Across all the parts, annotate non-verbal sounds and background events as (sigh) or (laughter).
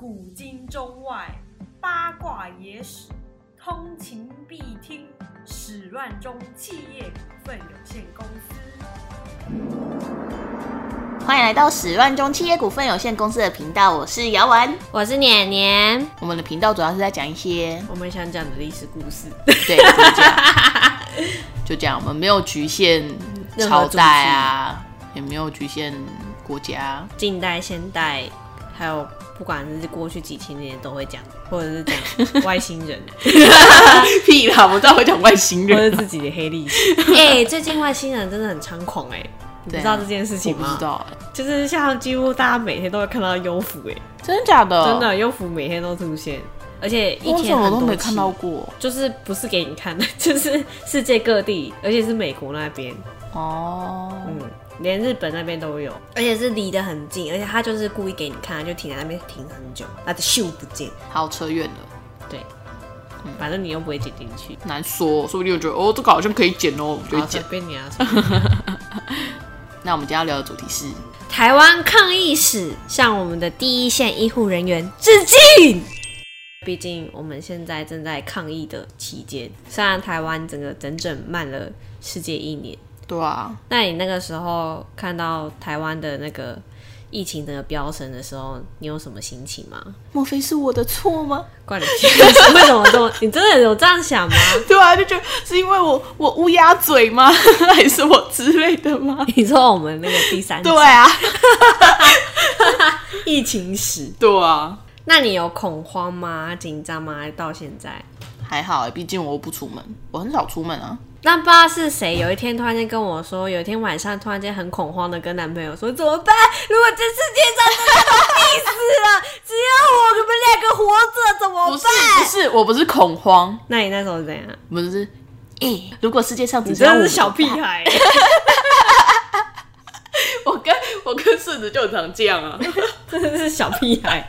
古今中外八卦野史，通勤必听。始乱中企业股份有限公司。欢迎来到始乱中企业股份有限公司的频道，我是姚文。我是年年，我们的频道主要是在讲一些，我们想讲的历史故事。对，就这样，(laughs) 就这样，我们没有局限朝代啊，也没有局限国家，近代、现代，还有不管是过去几千年都会讲，或者是讲 (laughs) 外星人，(laughs) 屁啦，我知道会讲外星人或者人，自己的黑历史。(laughs) 哎、最近外星人真的很猖狂哎、你知道这件事情吗？不知道，就是像几乎大家每天都会看到幽浮哎、真的假的？真，的幽浮每天都出现，而且一天我都没看到过？就是不是给你看的，就是世界各地，而且是美国那边，哦，嗯，连日本那边都有，而且是离得很近，而且他就是故意给你看，就停在那边停很久，他的秀不见，好，扯远了，对，反正你又不会剪进去，难说，说不定我觉得哦，这个好像可以剪哦，我就剪随剪。便你啊。(laughs) 那我们今天要聊的主题是，台湾抗疫史向我们的第一线医护人员致敬。毕竟我们现在正在抗疫的期间，虽然台湾整个整整慢了世界一年，对啊，那你那个时候看到台湾的那个疫情整个飙升的时候，你有什么心情吗？莫非是我的错吗？怪你！为什么这么？你真的有这样想吗？对啊，就觉得是因为我我乌鸦嘴吗？(laughs) 还是我之类的吗？你说我们那个第三集对啊，(laughs) 疫情史，对啊，那你有恐慌吗？紧张吗？到现在？还好哎，毕竟我又不出门，我很少出门啊。那不知道是谁，有一天突然间跟我说，有一天晚上突然间很恐慌的跟男朋友说怎么办？如果这世界上真的都必死了，只有我们两个活着怎么不是办？不是，我不是恐慌，那你那时候是怎样？不是，诶、如果世界上只你剩下我 (laughs) (laughs) 真的是小屁孩、我跟我跟顺子就很常这样啊。真的是小屁孩。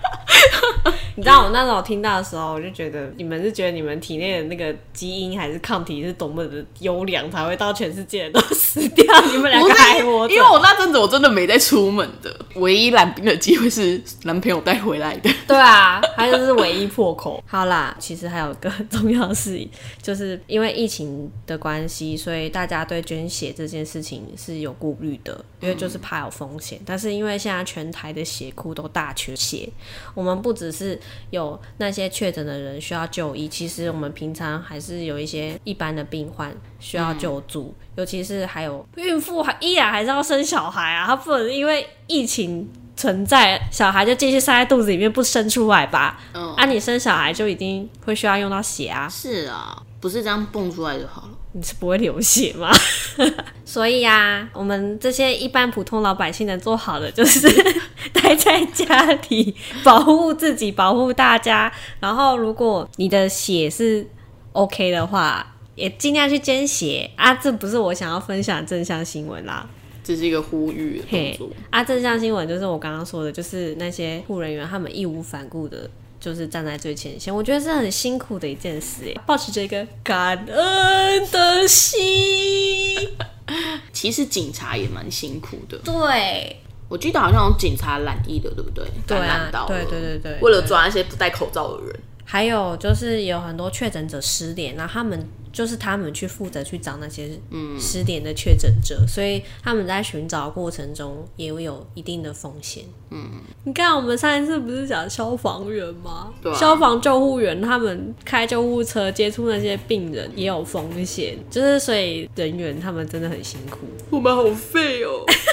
你知道我那时候听到的时候，我就觉得你们是觉得你们体内的那个基因还是抗体是多么的优良，才会到全世界人都死掉，你们两不个还是，活着。(laughs) 因为我那阵子我真的没在出门的，唯一染病的机会是男朋友带回来的。对啊，他就是唯一破口。好啦，其实还有个很重要的事，就是因为疫情的关系，所以大家对捐血这件事情是有顾虑的，因为就是怕有风险。但是因为现在全台的血库都大缺血，我们不只是有那些确诊的人需要就医，其实我们平常还是有一些一般的病患需要救助，尤其是还有孕妇还依然还是要生小孩啊，他不能因为疫情。存在小孩就继续塞在肚子里面不生出来吧？嗯啊，你生小孩就一定会需要用到血啊，是啊，不是这样蹦出来就好了。你是不会流血吗？(laughs) 所以啊，我们这些一般普通老百姓能做好的就是 (laughs) 待在家里，保护自己，保护大家。然后，如果你的血是 OK 的话，也尽量去捐血啊。这不是我想要分享的正向新闻啦。这是一个呼吁的动嘿作。啊，正向新闻就是我刚刚说的，就是那些护人员他们义无反顾的，就是站在最前线。我觉得是很辛苦的一件事，哎，保持着一个感恩的心。(laughs) 其实警察也蛮辛苦的，对，我记得好像有警察染疫的，对不对？对啊对对对对为了抓那些不戴口罩的人。还有就是有很多确诊者失联，然后他们就是他们去负责去找那些失联的确诊者，所以他们在寻找的过程中也有一定的风险。嗯，你看我们上一次不是讲消防员吗？对啊消防救护员他们开救护车接触那些病人也有风险，就是所以人员他们真的很辛苦。我们好废哦，(laughs)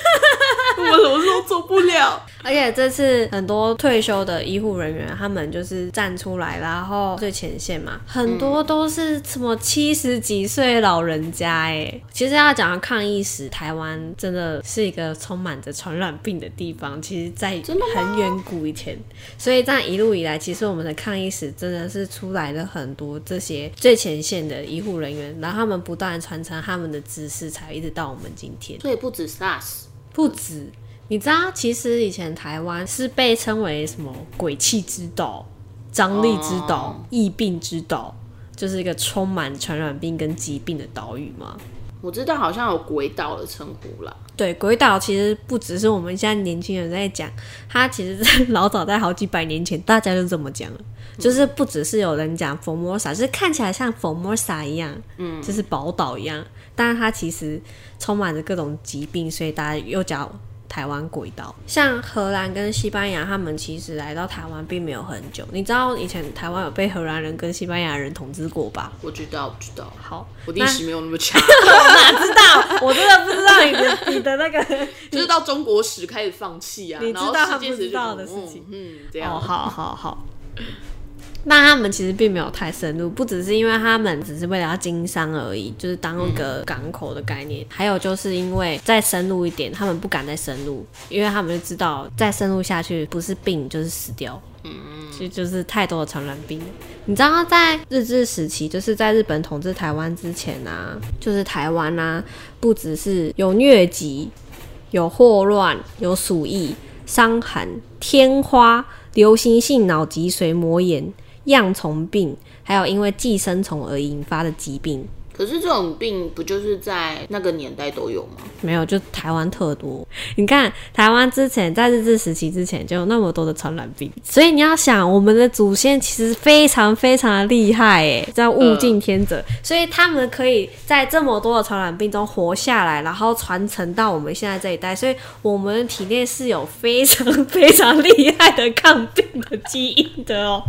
我们什么事都做不了。(laughs) 而且这次很多退休的医护人员，他们就是站出来，然后最前线嘛，很多都是什么七十几岁老人家哎。其实要讲到抗疫史，台湾真的是一个充满着传染病的地方。其实，在很远古以前，所以这样一路以来，其实我们的抗疫史真的是出来了很多这些最前线的医护人员，然后他们不断传承他们的知识，才一直到我们今天。所以不止 SARS，不止，你知道，其实以前台湾是被称为什么鬼气之岛、张力之岛、疫病之岛，就是一个充满传染病跟疾病的岛屿吗？我知道好像有鬼岛的称呼啦。对，鬼岛其实不只是我们现在年轻人在讲，它其实在 (laughs) 老早在好几百年前大家就这么讲了，就是不只是有人讲 Formosa，就是看起来像 Formosa 一样，嗯，就是宝岛一样，但是它其实充满着各种疾病，所以大家又叫台湾鬼岛。像荷兰跟西班牙，他们其实来到台湾并没有很久。你知道以前台湾有被荷兰人跟西班牙人统治过吧？我知道，我知道，好，我历史没有那么 (laughs) 强，哪知道？我真的不知道你的你的那个，(laughs) 就是到中国史开始放弃啊，你知道他不知道的事情嗯，嗯这哦，样，好好好。那他们其实并没有太深入，不只是因为他们只是为了要经商而已，就是当一个港口的概念。还有就是因为再深入一点，他们不敢再深入，因为他们就知道再深入下去不是病就是死掉。嗯，其实就是太多的传染病。你知道在日治时期，就是在日本统治台湾之前啊，就是台湾啊，不只是有疟疾、有霍乱、有鼠疫、伤寒、天花、流行性脑脊髓膜炎、恙虫病，还有因为寄生虫而引发的疾病。可是这种病不就是在那个年代都有吗？没有，就台湾特多。你看，台湾之前在日治时期之前就有那么多的传染病，所以你要想，我们的祖先其实非常非常的厉害，哎，叫物竞天择，所以他们可以在这么多的传染病中活下来，然后传承到我们现在这一代，所以我们体内是有非常 (laughs) 非常厉害的抗病的基因的哦。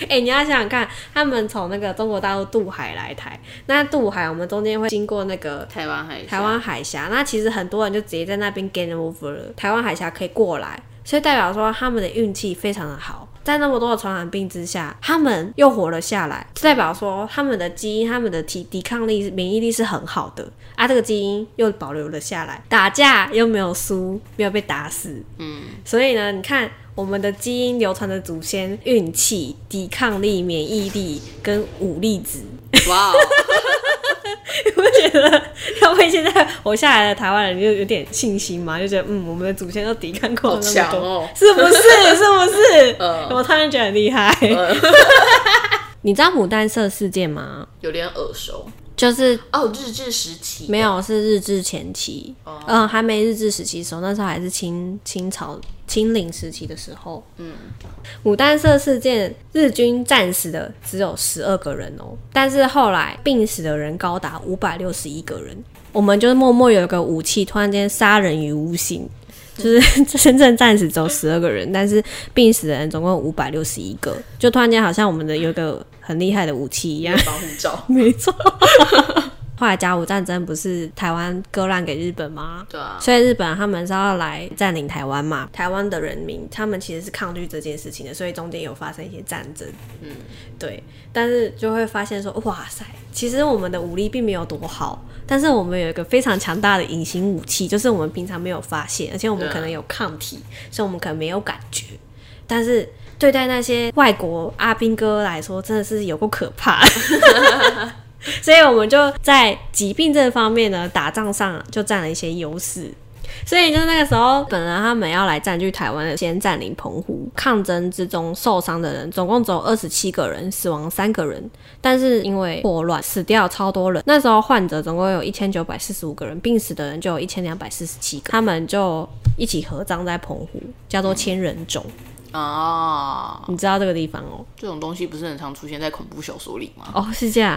(laughs) 哎、你要想想看，他们从那个中国大陆渡海来台，那渡海我们中间会经过那个台湾海台湾海峡，那其实很多人就直接在那边 game over 了。台湾海峡可以过来，所以代表说他们的运气非常的好，在那么多的传染病之下，他们又活了下来，代表说他们的基因、他们的体抵抗力、免疫力是很好的啊，这个基因又保留了下来，打架又没有输，没有被打死，嗯，所以呢，你看。我们的基因流传的祖先运气、抵抗力、免疫力跟武力值，哇哦，(laughs) 你不觉得他们现在活下来的台湾人就有点信心嘛？就觉得嗯，我们的祖先都抵抗过好了那么多，强哦！是不是？是不是？嗯我突然觉得很厉害。(laughs) (laughs) 你知道牡丹社事件吗？有点耳熟就是哦，日治时期没有是日治前期，嗯、还没日治时期的时候，那时候还是清清朝清领时期的时候。嗯，牡丹社事件，日军战死的只有十二个人哦，但是后来病死的人高达五百六十一个人。我们就是默默有一个武器，突然间杀人于无形。就是 (laughs) 真正战死只有十二个人，但是病死的人总共五百六十一个，就突然间好像我们的有一个很厉害的武器一样。保护罩，(laughs) 没错。(laughs) 后来甲午战争不是台湾割让给日本吗？对啊，所以日本他们是要来占领台湾嘛？台湾的人民他们其实是抗拒这件事情的，所以中间有发生一些战争。嗯，对。但是就会发现说，哇塞，其实我们的武力并没有多好，但是我们有一个非常强大的隐形武器，就是我们平常没有发现，而且我们可能有抗体，所以我们可能没有感觉。但是对待那些外国阿兵哥来说，真的是有够可怕。(laughs) 所以我们就在疾病这方面呢，打仗上就占了一些优势。所以就那个时候，本来他们要来占据台湾的，先占领澎湖。抗争之中受伤的人总共只有二十七个人，死亡三个人。但是因为霍乱死掉超多人，那时候患者总共有一千九百四十五个人，病死的人就有一千两百四十七个。他们就一起合葬在澎湖，叫做千人冢。啊，你知道这个地方哦？这种东西不是很常出现在恐怖小说里吗？哦，是这样。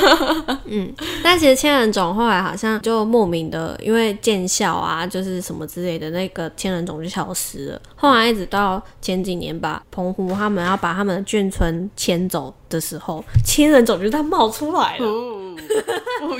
(laughs) 嗯，但其实千人冢后来好像就莫名的，因为见效啊，就是什么之类的，那个千人冢就消失了。后来一直到前几年吧，澎湖他们要把他们的眷村迁走的时候，千人冢就它冒出来了。哦，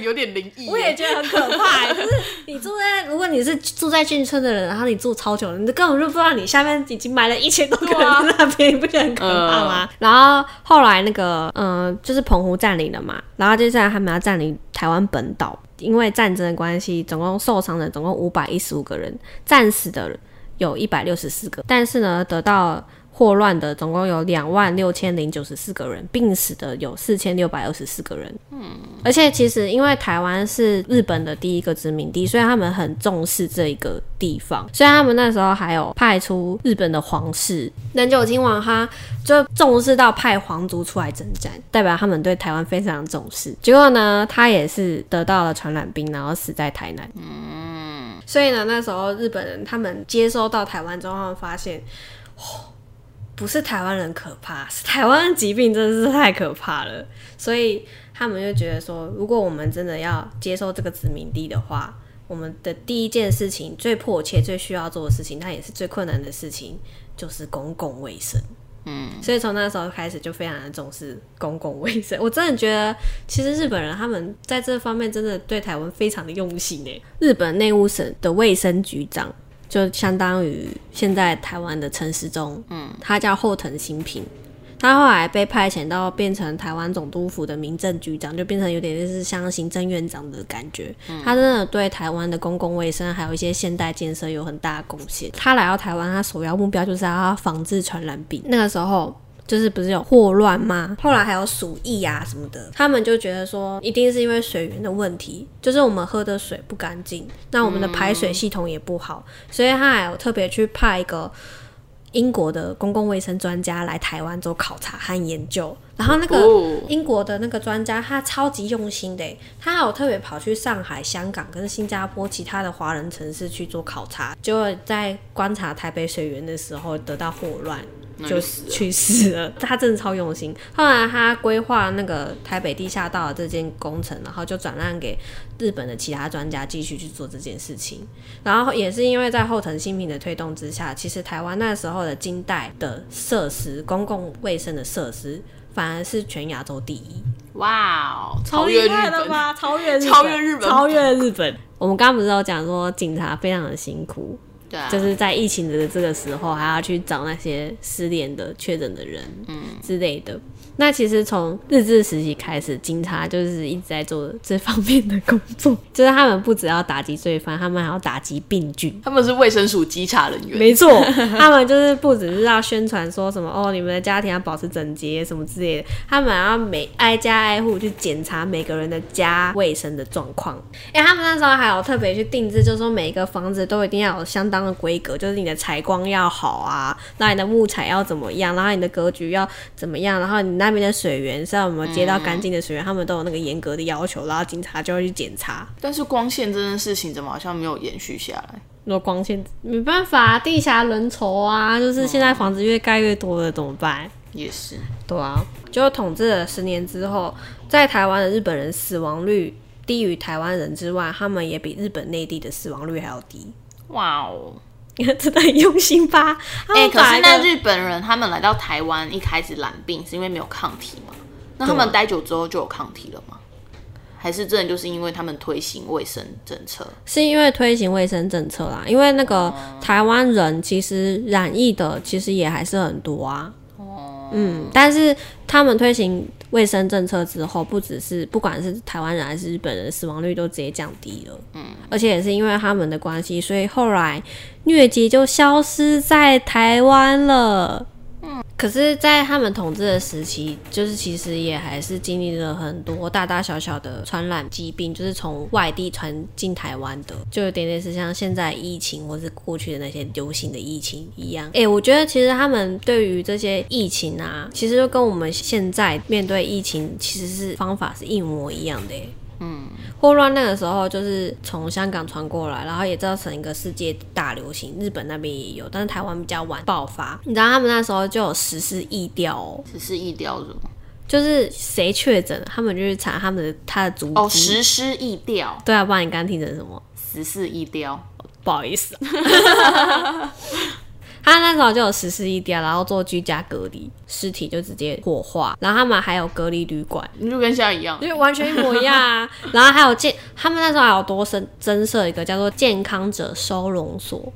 有点灵异。我也觉得很可怕、就是你住在，如果你是住在眷村的人，然后你住超久了，你根本就不知道你下面已经埋了一千多个人在那边，你不觉得很可怕吗？然后后来那个，嗯、就是澎湖占领了嘛，然后接下来他们要占领台湾本岛，因为战争的关系，总共受伤的总共五百一十五个人，战死的有一百六十四个，但是呢，得到霍乱的总共有两万六千零九十四个人，病死的有四千六百二十四个人。嗯，而且其实因为台湾是日本的第一个殖民地，所以他们很重视这一个地方，所以他们那时候还有派出日本的皇室南九亲王，他就重视到派皇族出来征战，代表他们对台湾非常重视。结果呢，他也是得到了传染病，然后死在台南。嗯，所以呢，那时候日本人他们接收到台湾之后，他们发现，哦。不是台湾人可怕，是台湾的疾病真的是太可怕了。所以他们就觉得说，如果我们真的要接受这个殖民地的话，我们的第一件事情、最迫切、最需要做的事情，但也是最困难的事情，就是公共卫生。嗯，所以从那时候开始就非常的重视公共卫生。我真的觉得，其实日本人他们在这方面真的对台湾非常的用心诶。日本内务省的卫生局长。就相当于现在台湾的陈时中，嗯，他叫后藤新平，他后来被派遣到变成台湾总督府的民政局长，就变成有点类似像行政院长的感觉。他真的对台湾的公共卫生还有一些现代建设有很大的贡献。他来到台湾，他首要目标就是要防治传染病。那个时候。就是不是有霍乱吗？后来还有鼠疫啊什么的，他们就觉得说一定是因为水源的问题，就是我们喝的水不干净，那我们的排水系统也不好，所以他还有特别去派一个英国的公共卫生专家来台湾做考察和研究。然后那个英国的那个专家他超级用心的，他还有特别跑去上海、香港跟新加坡其他的华人城市去做考察，结果在观察台北水源的时候得到霍乱。就去世了，他真的超用心。后来他规划那个台北地下道的这件工程，然后就转让给日本的其他专家继续去做这件事情。然后也是因为在后藤新平的推动之下，其实台湾那时候的金代的设施、公共卫生的设施，反而是全亚洲第一。哇哦，超越日本吗？超越超越日本，超越日本。我们刚刚不是有讲说警察非常的辛苦。就是在疫情的这个时候，还要去找那些失联的确诊的人，嗯之类的。那其实从日治时期开始，警察就是一直在做这方面的工作。(laughs) 就是他们不只要打击罪犯，他们还要打击病菌。他们是卫生署稽查人员。没错，他们就是不只是要宣传说什么哦，你们的家庭要保持整洁什么之类的，他们要每挨家挨户去检查每个人的家卫生的状况。哎，他们那时候还有特别去定制，就是说每一个房子都一定要有相当的规格，就是你的采光要好啊，那你的木材要怎么样，然后你的格局要怎么样，然后你那。那边的水源是要我们接到干净的水源，他们都有那个严格的要求，然后警察就会去检查。但是光线这件事情怎么好像没有延续下来？那光线没办法，地下人稠啊，就是现在房子越盖越多了，怎么办？也是，对啊，就统治了十年之后，在台湾的日本人死亡率低于台湾人之外，他们也比日本内地的死亡率还要低。哇哦！(laughs) 真的很用心吧？(laughs) 哎，可是那日本人他们来到台湾一开始染病是因为没有抗体吗？那他们待久之后就有抗体了吗？还是真的就是因为他们推行卫生政策？是因为推行卫生政策啦，因为那个台湾人其实染疫的其实也还是很多啊。哦，嗯，但是他们推行。卫生政策之后，不只是不管是台湾人还是日本人，死亡率都直接降低了。嗯，而且也是因为他们的关系，所以后来疟疾就消失在台湾了。可是，在他们统治的时期，就是其实也还是经历了很多大大小小的传染疾病，就是从外地传进台湾的，就有点类似像现在疫情，或是过去的那些流行的疫情一样。哎，我觉得其实他们对于这些疫情啊，其实就跟我们现在面对疫情，其实是方法是一模一样的。嗯，霍乱那个时候就是从香港传过来，然后也造成一个世界大流行。日本那边也有，但是台湾比较晚爆发。你知道他们那时候就有实施疫调哦，实施疫调什么？就是谁确诊，他们就去查他们的他的足迹。哦，实施疫调。对啊，不然你刚刚听成什么？十四疫调，不好意思。他那时候就有实施一点，然后做居家隔离，尸体就直接火化，然后他们还有隔离旅馆，你就跟现在一样，就完全一模一样啊。然后还有健，他们那时候还有多增增设一个叫做健康者收容所，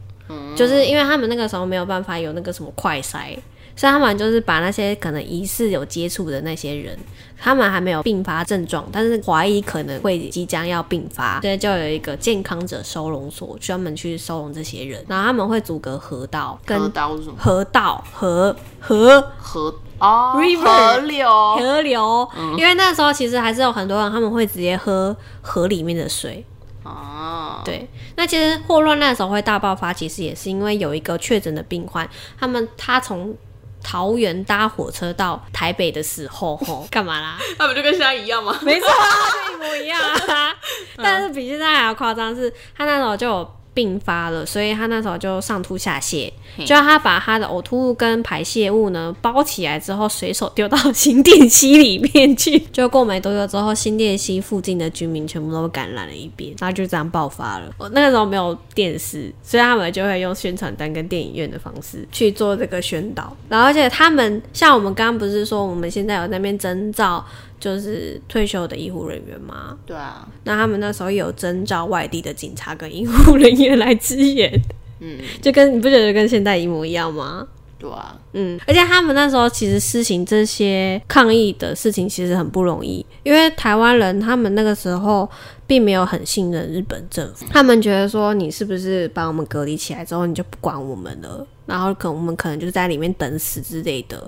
就是因为他们那个时候没有办法有那个什么快筛，所以他们就是把那些可能疑似有接触的那些人，他们还没有并发症状，但是怀疑可能会即将要并发，所以就有一个健康者收容所专门去收容这些人，然后他们会阻隔河道河跟道是什么？河道河河河哦河流。河流，因为那时候其实还是有很多人他们会直接喝河里面的水。哦，对，那其实霍乱那时候会大爆发，其实也是因为有一个确诊的病患，他们他从桃园搭火车到台北的时候，吼，(laughs) 干嘛啦？那不就跟现在一样吗？没错啊，就一模一样啊。(laughs) 但是比现在还要夸张，是他那时候就有并发了，所以他那时候就上吐下泻，就他把他的呕吐物跟排泄物呢包起来之后，随手丢到新店溪里面去。就过没多久之后，新店溪附近的居民全部都感染了一遍，然后就这样爆发了。我那个时候没有电视，所以他们就会用宣传单跟电影院的方式去做这个宣导。然后而且他们像我们刚刚不是说我们现在有那边征召。就是退休的医护人员嘛，对啊，那他们那时候有征召外地的警察跟医护人员来支援，嗯，就跟你不觉得跟现在一模一样吗？对啊，嗯，而且他们那时候其实施行这些抗议的事情其实很不容易，因为台湾人他们那个时候并没有很信任日本政府，他们觉得说你是不是把我们隔离起来之后你就不管我们了，然后可能我们可能就在里面等死之类的，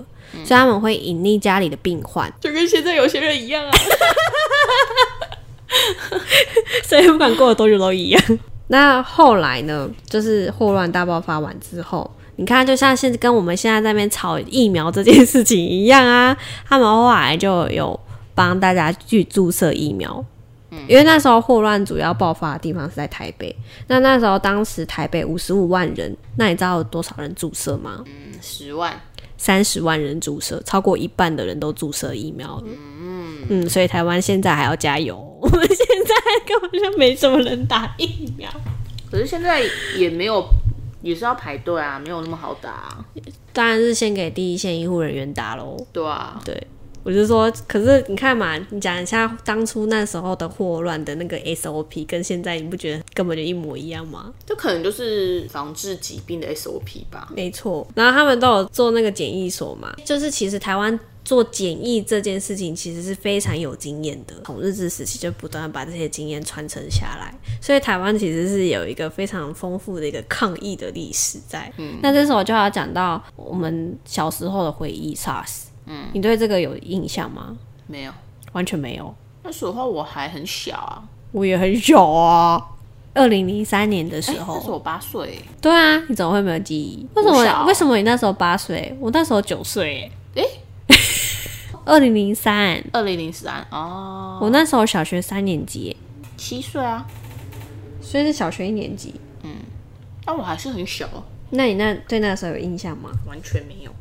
所以他们会隐匿家里的病患，(laughs) 就跟现在有些人一样啊。(laughs) 所以不管过了多久都一样。(laughs) 那后来呢？就是霍乱大爆发完之后，你看，就像现在跟我们现在在那边炒疫苗这件事情一样啊，他们后来就有帮大家去注射疫苗。因为那时候霍乱主要爆发的地方是在台北，那那时候当时台北五十五万人，那你知道有多少人注射吗？嗯，十万，三十万人注射，超过一半的人都注射疫苗了。嗯所以台湾现在还要加油，(laughs) 我们现在根本就没什么人打疫苗。可是现在也没有，也是要排队啊，没有那么好打、啊。当然是先给第一线医护人员打喽。对啊，对，我就说，可是你看嘛，你讲一下当初那时候的霍乱的那个 SOP，跟现在你不觉得根本就一模一样吗？这可能就是防治疾病的 SOP 吧。没错，然后他们都有做那个检疫所嘛，就是其实台湾做检疫这件事情其实是非常有经验的，从日治时期就不断地把这些经验传承下来，所以台湾其实是有一个非常丰富的一个抗疫的历史在。嗯，那这时候就要讲到我们小时候的回忆，SARS。嗯，你对这个有印象吗？没有，完全没有，那时候我还很小啊，我也很小啊。二零零三年的时哎那时候候，我八岁。对啊，你怎么会没有记忆？为什么？为什么你那时候八岁？我那时候九岁。诶 (laughs) 二零零三，二零零三哦，我那时候小学三年级，七岁啊，所以是小学一年级。嗯但我还是很小，那你那对那时候有印象吗？完全没有。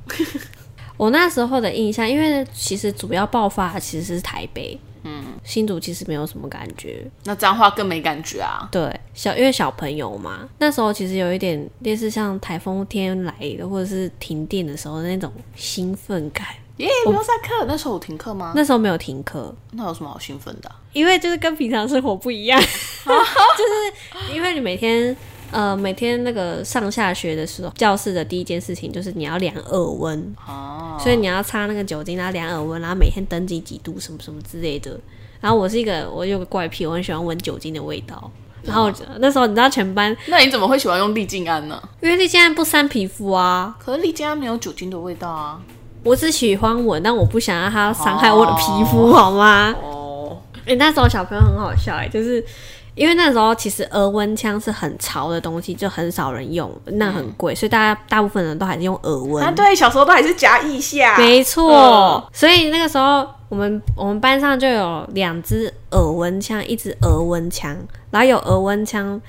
我那时候的印象，因为其实主要爆发其实是台北，嗯，新竹其实没有什么感觉。那脏话更没感觉啊。对，小因为小朋友嘛，那时候其实有一点类似像台风天来的，或者是停电的时候的那种兴奋感。耶、不用上课，那时候有停课吗？那时候没有停课，那有什么好兴奋的啊、因为就是跟平常生活不一样，(laughs) 就是因为你每天呃每天那个上下学的时候，教室的第一件事情就是你要量耳温，哦，所以你要擦那个酒精，然后量耳温，然后每天登记几度什么什么之类的。然后我是一个我有个怪癖，我很喜欢闻酒精的味道。然后那时候你知道全班，那你怎么会喜欢用利静安呢？因为利静安不伤皮肤啊，可是利静安没有酒精的味道啊。我只喜欢闻，但我不想让它伤害我的皮肤，好吗？哦，诶、那时候小朋友很好笑哎、就是因为那时候其实额温枪是很潮的东西，就很少人用，那很贵，所以大家大部分人都还是用额温。啊，对，小时候都还是夹腋下。没错，嗯所以那个时候我们我们班上就有两支耳温枪，一支额温枪，然后有额温枪。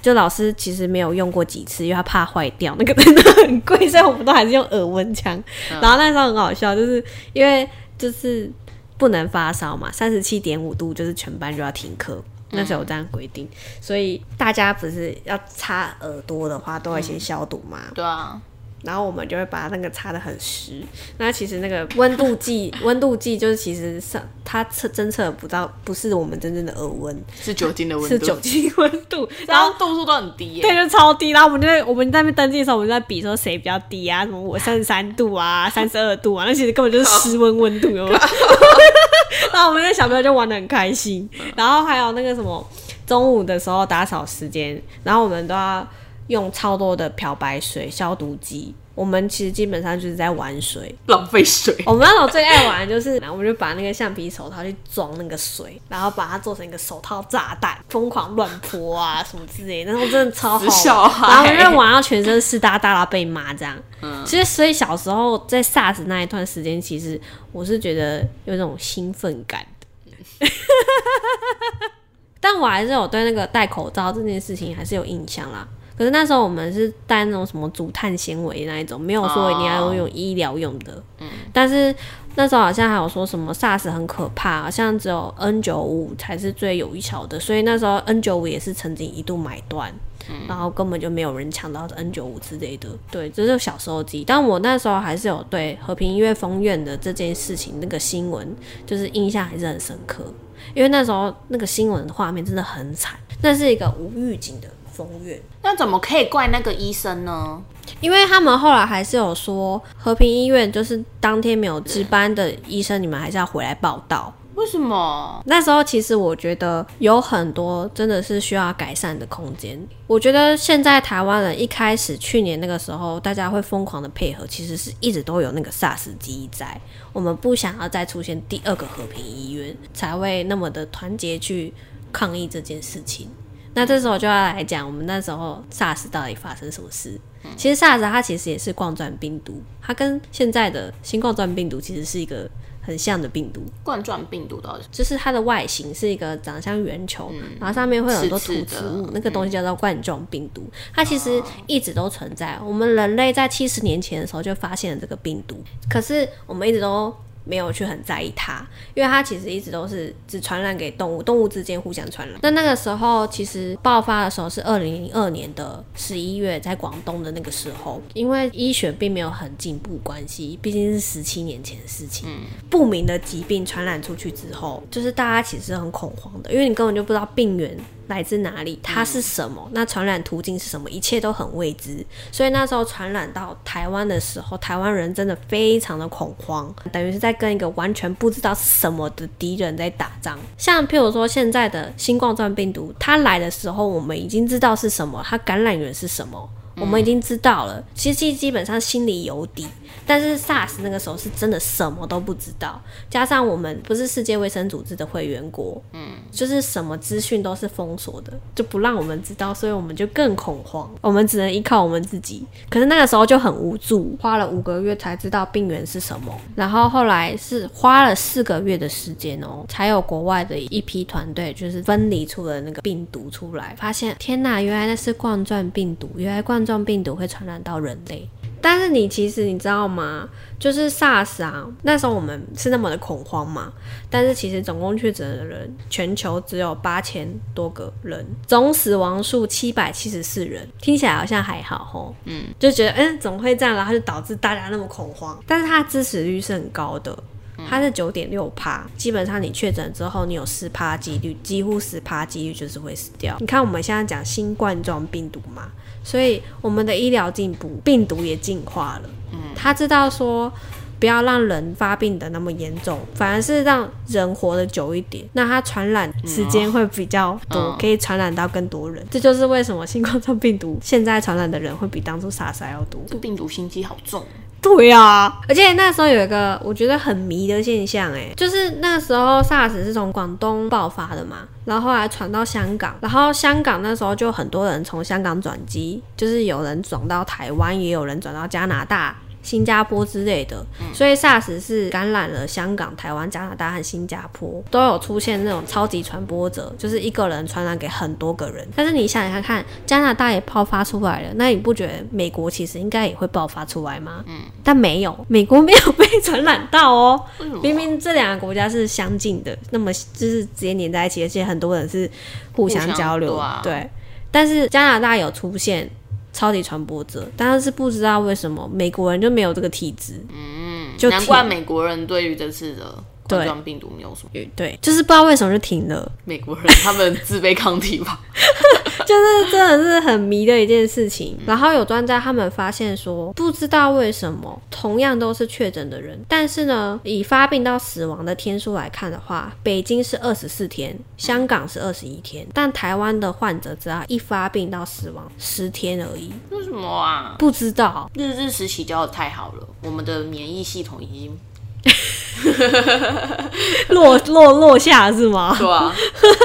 就老师其实没有用过几次，因为他怕坏掉，那个真的很贵，所以我们都还是用耳温枪。然后那时候很好笑，就是因为就是不能发烧嘛，三十七点五度就是全班就要停课，那时候有这样规定，所以大家不是要擦耳朵的话都会先消毒嘛。对啊，然后我们就会把那个擦的很湿。那其实那个温度计，(laughs) 温度计就是其实上它测侦测不到，不是我们真正的耳温，是酒精的温度，是酒精温度，(laughs) 然后度数都很低耶。对，就超低。然后我们就在我们在那边登记的时候，我们就在比说谁比较低啊，什么我三十三度啊，(laughs) 三十二度啊，那其实根本就是室温温度？然后我们那小朋友就玩的很开心。然后还有那个什么，中午的时候打扫时间，然后我们都要用超多的漂白水、消毒剂。我们其实基本上就是在玩水，浪费水。(laughs) 我们那时候最爱玩的就是，然后我们就把那个橡皮手套去装那个水，然后把它做成一个手套炸弹，疯狂乱泼啊什么之类的，那时候真的超好玩。小孩然后我们就玩到全身湿哒哒啦被骂这样。嗯，其实所以小时候在 SARS 那一段时间，其实我是觉得有那种兴奋感的。(laughs) 但我还是有对那个戴口罩这件事情还是有印象啦。可是那时候我们是戴那种什么竹碳纤维那一种，没有说一定要用医疗用的。嗯，但是那时候好像还有说什么 SARS 很可怕，好像只有 N 九五才是最有效的，所以那时候 N 九五也是曾经一度买断。然后根本就没有人抢到 N 九五之类的，对，这是小时候记忆。但我那时候还是有对和平音乐风院的这件事情那个新闻，就是印象还是很深刻，因为那时候那个新闻的画面真的很惨，那是一个无预警的中院。那怎么可以怪那个医生呢？因为他们后来还是有说，和平医院就是当天没有值班的医生，你们还是要回来报道。为什么？那时候其实我觉得有很多真的是需要改善的空间。我觉得现在台湾人一开始去年那个时候，大家会疯狂的配合，其实是一直都有那个 SARS 记忆在。我们不想要再出现第二个和平医院，才会那么的团结去抗议这件事情。那这时候就要来讲，我们那时候 SARS 到底发生什么事？其实 SARS 它其实也是冠状病毒，它跟现在的新冠状病毒其实是一个很像的病毒。冠状病毒到底是就是它的外形是一个长得像圆球，然后上面会有很多突刺物，那个东西叫做冠状病毒。它其实一直都存在。我们人类在七十年前的时候就发现了这个病毒，可是我们一直都没有去很在意它，因为它其实一直都是只传染给动物，动物之间互相传染。那那个时候其实爆发的时候是二零零二年的十一月，在广东的那个时候，因为医学并没有很进步关系，毕竟是十七年前的事情。不明的疾病传染出去之后，就是大家其实很恐慌的，因为你根本就不知道病源来自哪里，它是什么，那传染途径是什么，一切都很未知。所以那时候传染到台湾的时候，台湾人真的非常的恐慌，等于是在跟一个完全不知道是什么的敌人在打仗。像譬如说现在的新冠状病毒，它来的时候，我们已经知道是什么，它感染源是什么。我们已经知道了，其实基本上心里有底，但是 SARS 那个时候是真的什么都不知道，加上我们不是世界卫生组织的会员国，嗯，就是什么资讯都是封锁的，就不让我们知道，所以我们就更恐慌，我们只能依靠我们自己。可是那个时候就很无助，花了五个月才知道病源是什么，然后后来是花了四个月的时间哦，才有国外的一批团队就是分离出了那个病毒出来，发现天哪，原来那是冠状病毒，原来冠状病毒会传染到人类。但是你其实你知道吗？就是 SARS 啊，那时候我们是那么的恐慌嘛，但是其实总共确诊的人，全球只有八千多个人，总死亡数七百七十四人，听起来好像还好吼，嗯，就觉得嗯怎么会这样，然后就导致大家那么恐慌，但是它的致死率是很高的。它是九点六趴，基本上你确诊之后，你有十趴几率，几乎十趴几率就是会死掉。你看我们现在讲新冠状病毒嘛，所以我们的医疗进步，病毒也进化了。嗯，他知道说不要让人发病的那么严重，反而是让人活得久一点，那它传染时间会比较多，嗯可以传染到更多人。这就是为什么新冠状病毒现在传染的人会比当初 SARS 还要多。这个病毒心机好重。对啊，而且那时候有一个我觉得很迷的现象，哎，就是那时候 SARS 是从广东爆发的嘛，然后后来传到香港，然后香港那时候就很多人从香港转机，就是有人转到台湾，也有人转到加拿大。新加坡之类的，所以 SARS 是感染了香港、台湾、加拿大和新加坡，都有出现那种超级传播者，就是一个人传染给很多个人。但是你想想看，加拿大也爆发出来了，那你不觉得美国其实应该也会爆发出来吗？嗯，但没有，美国没有被传染到哦。明明这两个国家是相近的，那么就是直接连在一起，而且很多人是互相交流，对啊对。但是加拿大有出现超级传播者，但是不知道为什么美国人就没有这个体质。嗯，就难怪美国人对于这次的冠状病毒没有什么。对，就是不知道为什么就停了，美国人他们自卑抗体吧？(laughs) (laughs) 就是真的是很迷的一件事情。然后有专家他们发现说，不知道为什么同样都是确诊的人，但是呢，以发病到死亡的天数来看的话，北京是二十四天，香港是二十一天，但台湾的患者只要一发病到死亡十天而已。为什么啊？不知道，日日时期教的太好了，我们的免疫系统已经 (laughs) 落落落下是吗？对啊，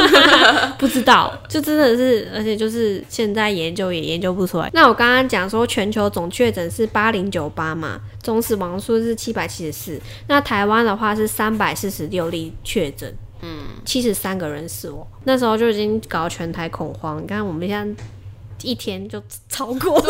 (laughs) 不知道，就真的是，而且就是现在研究也研究不出来。那我刚刚讲说全球总确诊是八零九八嘛，总死亡数是七百七十四，那台湾的话是三百四十六例确诊，嗯，七十三个人死亡，那时候就已经搞全台恐慌。你看我们现在一天就超过，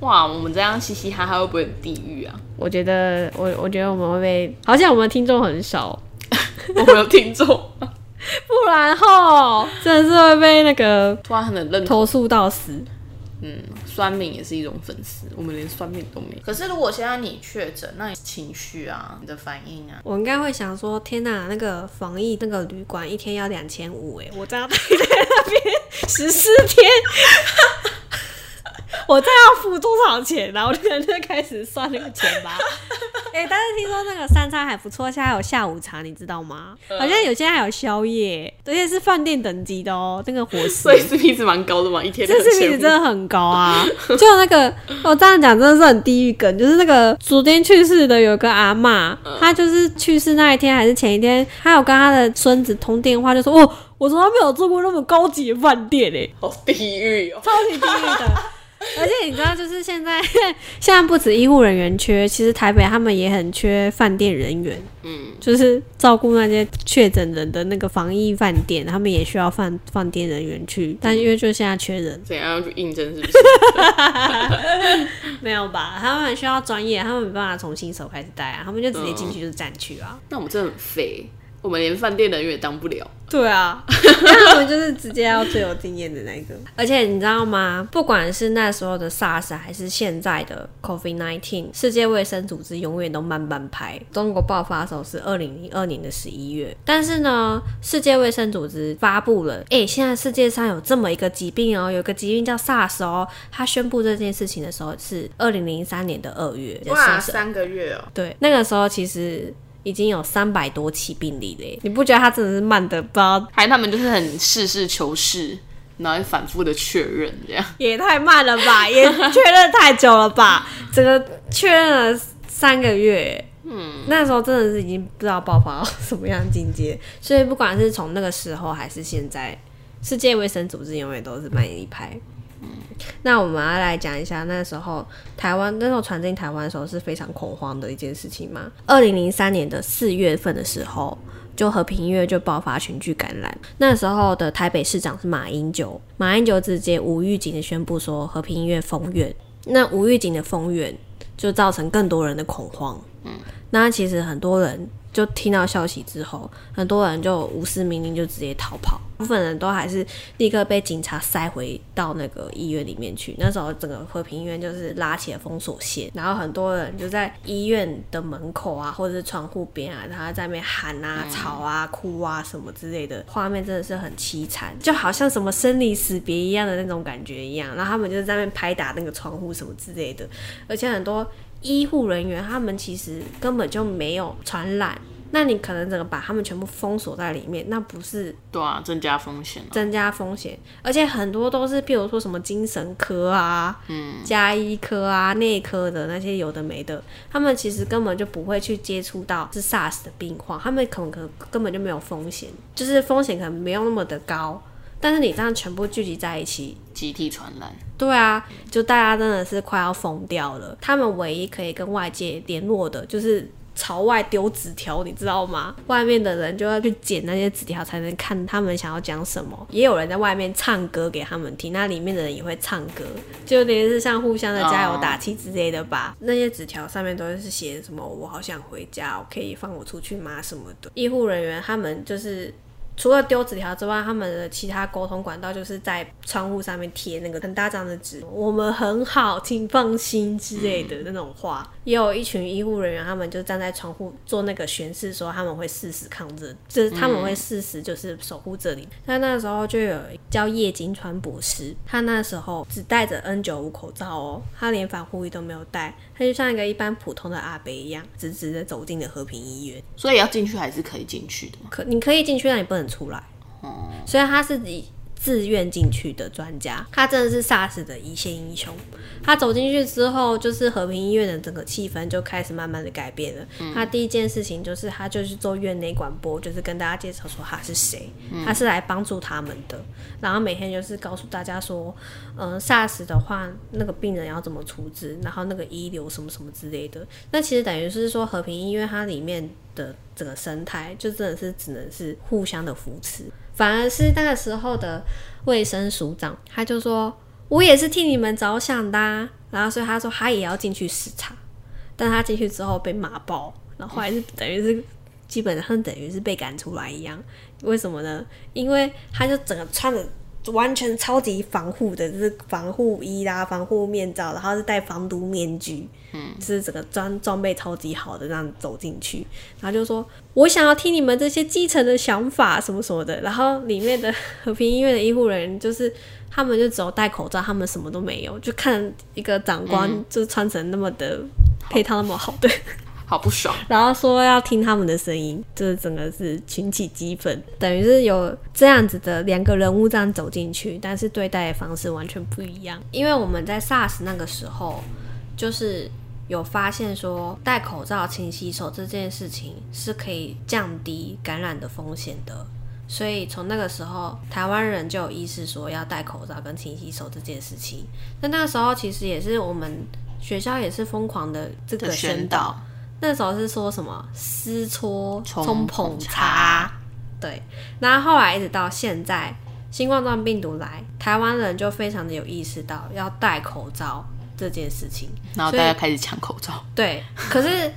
哇，我们这样嘻嘻哈哈会不会很地狱啊？我觉得我我觉得我们会被，好像我们听众很少，(laughs) 我们有听众不然后真的是会被那个突然很认同，投诉到死。嗯，酸敏也是一种粉丝，我们连酸敏都没有。可是如果现在你确诊，那你情绪啊，你的反应啊，我应该会想说，天哪，那个防疫那个旅馆一天要两千五，哎，我这样待在那边十四天，我这要付多少钱然后我就开始算那个钱吧。(laughs) 哎、但是听说那个三餐还不错，现在还有下午茶，你知道吗？好像有些还有宵夜，而且是饭店等级的哦，那个伙食所。以 CP 值蛮高的嘛，一天这两 CP。值真的很高啊！(laughs) 就那个，我这样讲真的是很地狱梗，就是那个昨天去世的有个阿嬷，她就是去世那一天还是前一天，她有跟她的孙子通电话，就说：“哦，我从来没有住过那么高级的饭店诶，好地狱哦！超级地狱的。” (laughs) 而且你知道，就是现在 (laughs) 现在不止医护人员缺，其实台北他们也很缺饭店人员，嗯，就是照顾那些确诊人的那个防疫饭店，他们也需要饭饭店人员去，但因为就现在缺人，怎样要去应征是不是？(laughs) 没有吧？他们很需要专业，他们没办法从新手开始带啊，他们就直接进去就是站区啊。那我们真的很废，我们连饭店人员也当不了。对啊，因 (laughs) 为他们就是直接要最有经验的那个。而且你知道吗？不管是那时候的 SARS 还是现在的 COVID-19，世界卫生组织永远都慢半拍。中国爆发的时候是二零零二年的十一月，但是呢，世界卫生组织发布了，哎、现在世界上有这么一个疾病哦，有个疾病叫 SARS 哦。他宣布这件事情的时候是二零零三年的二月，哇三个月哦，对，那个时候其实已经有三百多起病例嘞，你不觉得他真的是慢的不知道，还他们就是很实事求是，然后反复的确认这样。也太慢了吧，(laughs) 也确认太久了吧，整个确认了三个月。嗯，那时候真的是已经不知道爆发到什么样的境界，所以不管是从那个时候还是现在，世界卫生组织永远都是慢一拍。那我们要来讲一下那时候台湾那时候传进台湾的时候是非常恐慌的一件事情嘛。二零零三年的四月份的时候，就和平医院就爆发群聚感染。那时候的台北市长是马英九，马英九直接无预警的宣布说和平医院封院。那无预警的封院就造成更多人的恐慌。嗯，那其实很多人就听到消息之后，很多人就无视命令就直接逃跑，部分人都还是立刻被警察塞回到那个医院里面去。那时候整个和平医院就是拉起了封锁线，然后很多人就在医院的门口啊，或者是窗户边啊，他在那边喊啊、吵啊、哭啊什么之类的，画面真的是很凄惨，就好像什么生离死别一样的那种感觉一样。然后他们就在那边拍打那个窗户什么之类的，而且很多医护人员他们其实根本就没有传染。那你可能整个把他们全部封锁在里面，那不是对啊，增加风险啊。增加风险，而且很多都是，譬如说什么精神科啊、嗯、加医科啊、内科的那些有的没的，他们其实根本就不会去接触到是 SARS 的病患，他们可能可能根本就没有风险，就是风险可能没有那么的高，但是你这样全部聚集在一起，集体传染，对啊，就大家真的是快要疯掉了。他们唯一可以跟外界联络的，就是朝外丢纸条，你知道吗？外面的人就要去捡那些纸条，才能看他们想要讲什么。也有人在外面唱歌给他们听，那里面的人也会唱歌，就有点是像互相的加油打气之类的吧。那些纸条上面都是写什么“我好想回家，我可以放我出去吗”什么的。医护人员他们就是。除了丢纸条之外，他们的其他沟通管道就是在窗户上面贴那个很大张的纸，我们很好，请放心之类的那种话。也有一群医护人员，他们就站在窗户做那个宣誓，说他们会誓死抗争，就是他们会誓死就是守护这里。那那时候就有叫叶金川博士，他那时候只戴着 N 九五口罩哦，他连防护衣都没有戴，他就像一个一般普通的阿伯一样，直直的走进了和平医院。所以要进去还是可以进去的？可你可以进去，但你不能出来。哦，所以他是以自愿进去的专家，他真的是 SARS 的一线英雄。他走进去之后，就是和平医院的整个气氛就开始慢慢的改变了。他第一件事情就是，他就去做院内广播，就是跟大家介绍说他是谁，他是来帮助他们的。然后每天就是告诉大家说，嗯，SARS 的话，那个病人要怎么处置，然后那个医疗什么什么之类的。那其实等于是说，和平医院它里面的整个生态，就真的是只能是互相的扶持。反而是那个时候的卫生署长，他就说：“我也是替你们着想的。”然后所以他说他也要进去视察，但他进去之后被骂爆，然后还是等于是基本上等于是被赶出来一样。为什么呢？因为他就整个穿着。完全超级防护的，就是防护衣啦、防护面罩，然后是戴防毒面具，嗯，就是整个装装备超级好的这样走进去，然后就说：“我想要听你们这些基层的想法，什么什么的。”然后里面的和平医院的医护人员就是他们就只有戴口罩，他们什么都没有，就看一个长官就是穿成那么的配套那么好的。(laughs) 好不爽，然后说要听他们的声音，就是整个是群起激愤，等于是有这样子的两个人物这样走进去，但是对待的方式完全不一样。因为我们在 SARS 那个时候，就是有发现说戴口罩、勤洗手这件事情是可以降低感染的风险的，所以从那个时候，台湾人就有意识说要戴口罩跟勤洗手这件事情。那那个时候其实也是我们学校也是疯狂的这个宣导。那时候是说什么私搓冲捧擦，对。然后后来一直到现在，新冠状病毒来，台湾人就非常的有意识到要戴口罩这件事情，然后大家开始抢口罩。对，可是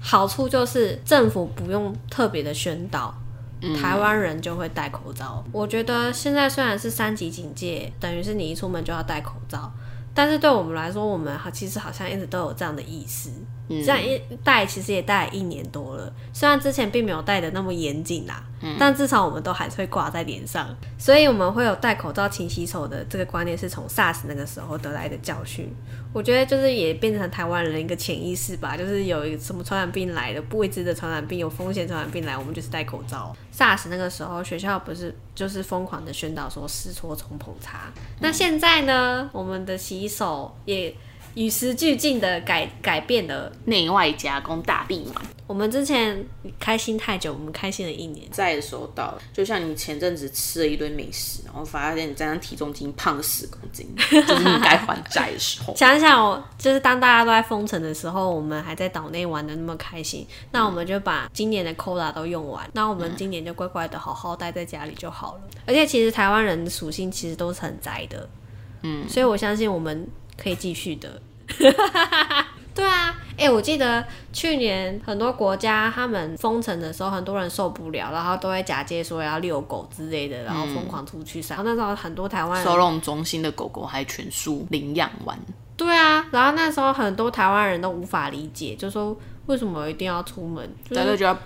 好处就是政府不用特别的宣导，台湾人就会戴口罩。我觉得现在虽然是三级警戒，等于是你一出门就要戴口罩，但是对我们来说，我们好其实好像一直都有这样的意识。这样一戴，其实也戴了一年多了。虽然之前并没有戴的那么严谨啦，但至少我们都还是会挂在脸上。所以我们会有戴口罩、勤洗手的这个观念，是从 SARS 那个时候得来的教训。我觉得就是也变成台湾人一个潜意识吧，就是有什么传染病来的未知的传染病，有风险传染病来，我们就是戴口罩。SARS 那个时候学校不是就是疯狂的宣导说试搓冲捧擦。那现在呢，我们的洗手也。与时俱进的改改变了内外夹攻大力嘛。我们之前开心太久，我们开心了一年，在的时候到了。就像你前阵子吃了一堆美食，然后发现你这样体重已经胖了十公斤，就是你该还债的时候。(laughs) 想想哦，就是当大家都在封城的时候，我们还在岛内玩的那么开心，那我们就把今年的 cola 都用完，那我们今年就乖乖的好好待在家里就好了。而且其实台湾人的属性其实都是很宅的，嗯，所以我相信我们可以继续的。(laughs) 对啊，哎，我记得去年很多国家他们封城的时候，很多人受不了，然后都会假借说要遛狗之类的，然后疯狂出去然后那时候很多台湾收容中心的狗狗还全数领养完。对啊，然后那时候很多台湾人都无法理解，就说为什么一定要出门？大家觉得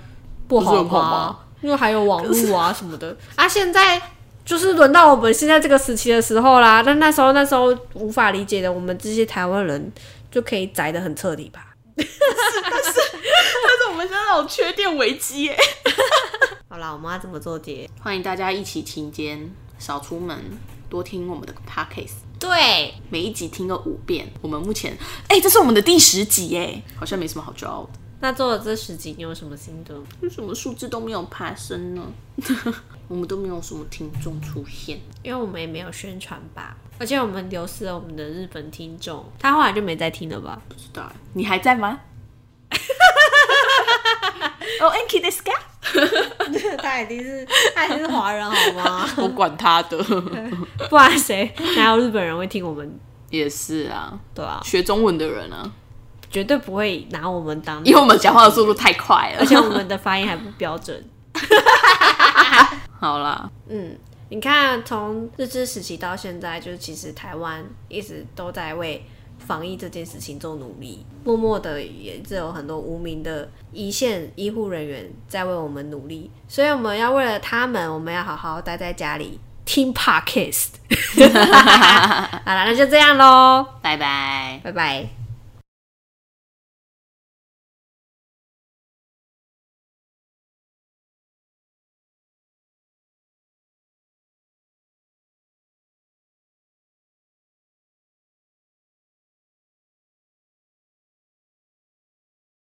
不好吗？因为还有网络啊什么的啊，现在。就是轮到我们现在这个时期的时候啦，但那时候那时候无法理解的，我们这些台湾人就可以宅的很彻底吧。但是但是我们现在有缺电危机耶。(laughs) 好啦，我们要怎么做结？欢迎大家一起勤俭少出门，多听我们的 podcast。对，每一集听个五遍。我们目前，哎，这是我们的第十集耶，好像没什么好骄傲的。那做了这十集，你有什么心得？为什么数字都没有爬升呢？(laughs) 我们都没有什么听众出现，因为我们也没有宣传吧。而且我们流失了我们的日本听众，他后来就没再听了吧？不知道，你还在吗？(laughs) 哦，Anki this guy，他一定是他一定是华人好吗？(laughs) 我管他的，不然谁哪有日本人会听我们？也是啊，对啊，学中文的人啊。绝对不会拿我们当，因为我们讲话的速度太快了，而且我们的发音还不标准。(laughs) 好啦，嗯，你看从日治时期到现在，就是其实台湾一直都在为防疫这件事情做努力，默默的也是有很多无名的一线医护人员在为我们努力，所以我们要为了他们，我们要好好待在家里 (laughs) 听 podcast。(laughs) 好了，那就这样喽，拜拜。拜拜。